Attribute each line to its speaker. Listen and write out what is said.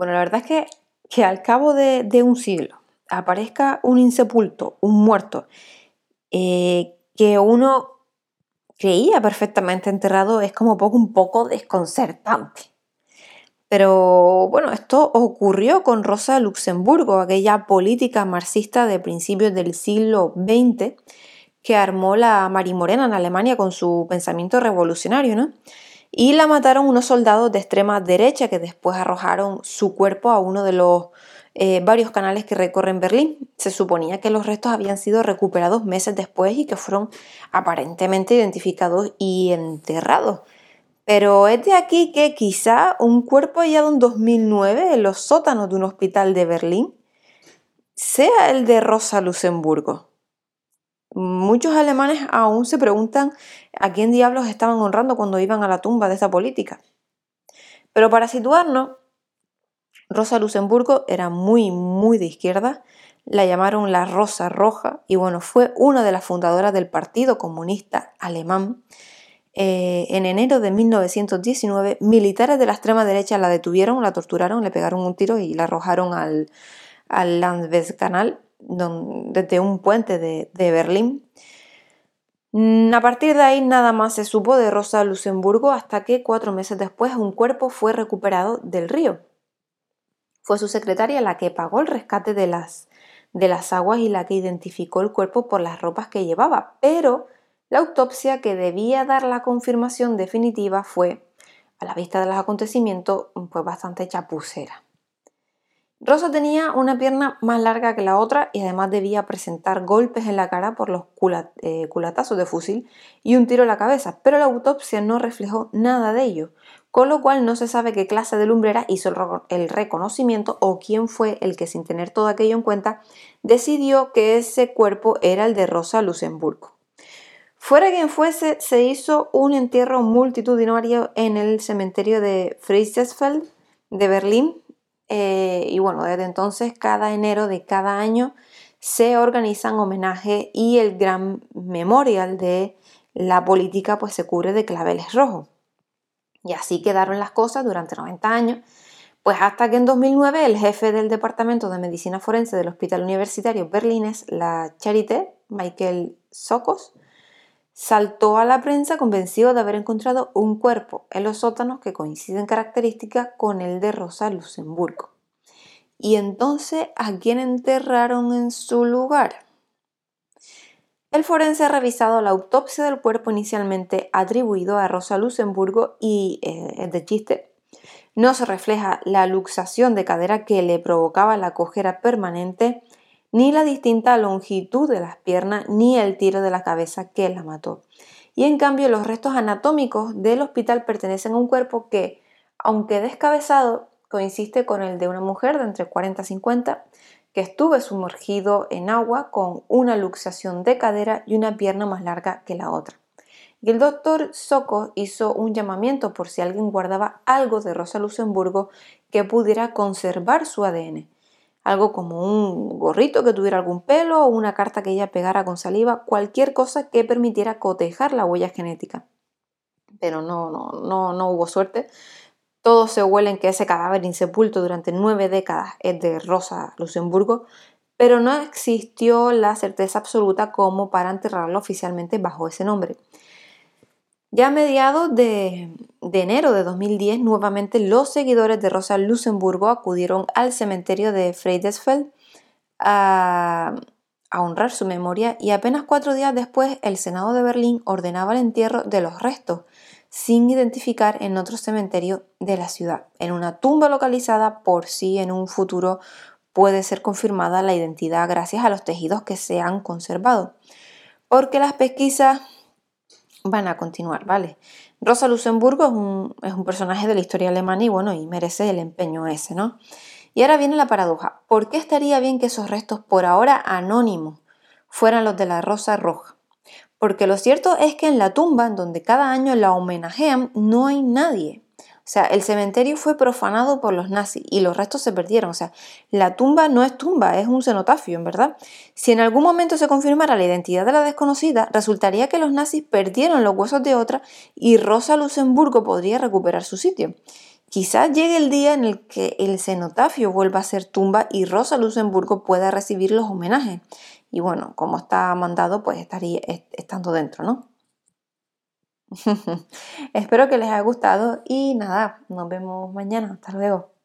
Speaker 1: Bueno, la verdad es que, que al cabo de, un siglo aparezca un insepulto, un muerto, eh, que uno creía perfectamente enterrado, es como un poco desconcertante. Pero bueno, esto ocurrió con Rosa Luxemburgo, aquella política marxista de principios del siglo XX que armó la Marimorena en Alemania con su pensamiento revolucionario, ¿no? Y la mataron unos soldados de extrema derecha que después arrojaron su cuerpo a uno de los eh, varios canales que recorren Berlín. Se suponía que los restos habían sido recuperados meses después y que fueron aparentemente identificados y enterrados. Pero es de aquí que quizá un cuerpo hallado en 2009 en los sótanos de un hospital de Berlín sea el de Rosa Luxemburgo. Muchos alemanes aún se preguntan a quién diablos estaban honrando cuando iban a la tumba de esta política. Pero para situarnos, Rosa Luxemburgo era muy, muy de izquierda, la llamaron la Rosa Roja y bueno, fue una de las fundadoras del Partido Comunista Alemán eh, en enero de 1919, militares de la extrema derecha la detuvieron, la torturaron, le pegaron un tiro y la arrojaron al, al desde un puente de, Berlín. Mm, a partir de ahí nada más se supo de Rosa Luxemburgo hasta que cuatro meses después un cuerpo fue recuperado del río. Fue su secretaria la que pagó el rescate de las, de las aguas y la que identificó el cuerpo por las ropas que llevaba, pero la autopsia que debía dar la confirmación definitiva fue, a la vista de los acontecimientos, pues bastante chapucera. Rosa tenía una pierna más larga que la otra y además debía presentar golpes en la cara por los eh, culatazos de fusil y un tiro en la cabeza, pero la autopsia no reflejó nada de ello, con lo cual no se sabe qué clase de lumbrera hizo el reconocimiento o quién fue el que sin tener todo aquello en cuenta decidió que ese cuerpo era el de Rosa Luxemburgo. Fuera quien fuese, se hizo un entierro multitudinario en el cementerio de Friesesfeld de Berlín. Eh, y bueno, desde entonces, cada enero de cada año se organizan homenajes y el gran memorial de la política pues se cubre de claveles rojos. Y así quedaron las cosas durante 90 años, pues hasta que en 2009 el jefe del Departamento de Medicina Forense del Hospital Universitario Berlines, la Charité, Michael Sokos, saltó a la prensa convencido de haber encontrado un cuerpo en los sótanos que coincide en características con el de Rosa Luxemburgo. Y entonces, ¿a quién enterraron en su lugar? El forense ha revisado la autopsia del cuerpo inicialmente atribuido a Rosa Luxemburgo y eh, de chiste. No se refleja la luxación de cadera que le provocaba la cojera permanente ni la distinta longitud de las piernas, ni el tiro de la cabeza que la mató. Y en cambio los restos anatómicos del hospital pertenecen a un cuerpo que, aunque descabezado, coincide con el de una mujer de entre 40 y 50 que estuvo sumergido en agua con una luxación de cadera y una pierna más larga que la otra. Y el doctor Soco hizo un llamamiento por si alguien guardaba algo de Rosa Luxemburgo que pudiera conservar su ADN algo como un gorrito que tuviera algún pelo o una carta que ella pegara con saliva, cualquier cosa que permitiera cotejar la huella genética. Pero no, no, no, no hubo suerte. Todos se huelen que ese cadáver insepulto durante nueve décadas es de Rosa Luxemburgo, pero no existió la certeza absoluta como para enterrarlo oficialmente bajo ese nombre. Ya a mediados de, enero de 2010, nuevamente los seguidores de Rosa Luxemburgo acudieron al cementerio de Freidesfeld a, honrar su memoria y apenas cuatro días después el Senado de Berlín ordenaba el entierro de los restos, sin identificar en otro cementerio de la ciudad, en una tumba localizada por si en un futuro puede ser confirmada la identidad gracias a los tejidos que se han conservado. Porque las pesquisas van a continuar, ¿vale? Rosa Luxemburgo es un, es un, personaje de la historia alemana y bueno, y merece el empeño ese, ¿no? Y ahora viene la paradoja. ¿Por qué estaría bien que esos restos por ahora anónimos fueran los de la Rosa Roja? Porque lo cierto es que en la tumba, en donde cada año la homenajean, no hay nadie. O sea, el cementerio fue profanado por los nazis y los restos se perdieron. O sea, la tumba no es tumba, es un cenotafio, en verdad. Si en algún momento se confirmara la identidad de la desconocida, resultaría que los nazis perdieron los huesos de otra y Rosa Luxemburgo podría recuperar su sitio. Quizás llegue el día en el que el cenotafio vuelva a ser tumba y Rosa Luxemburgo pueda recibir los homenajes. Y bueno, como está mandado, pues estaría estando dentro, ¿no? Espero que les haya gustado y nada, nos vemos mañana. Hasta luego.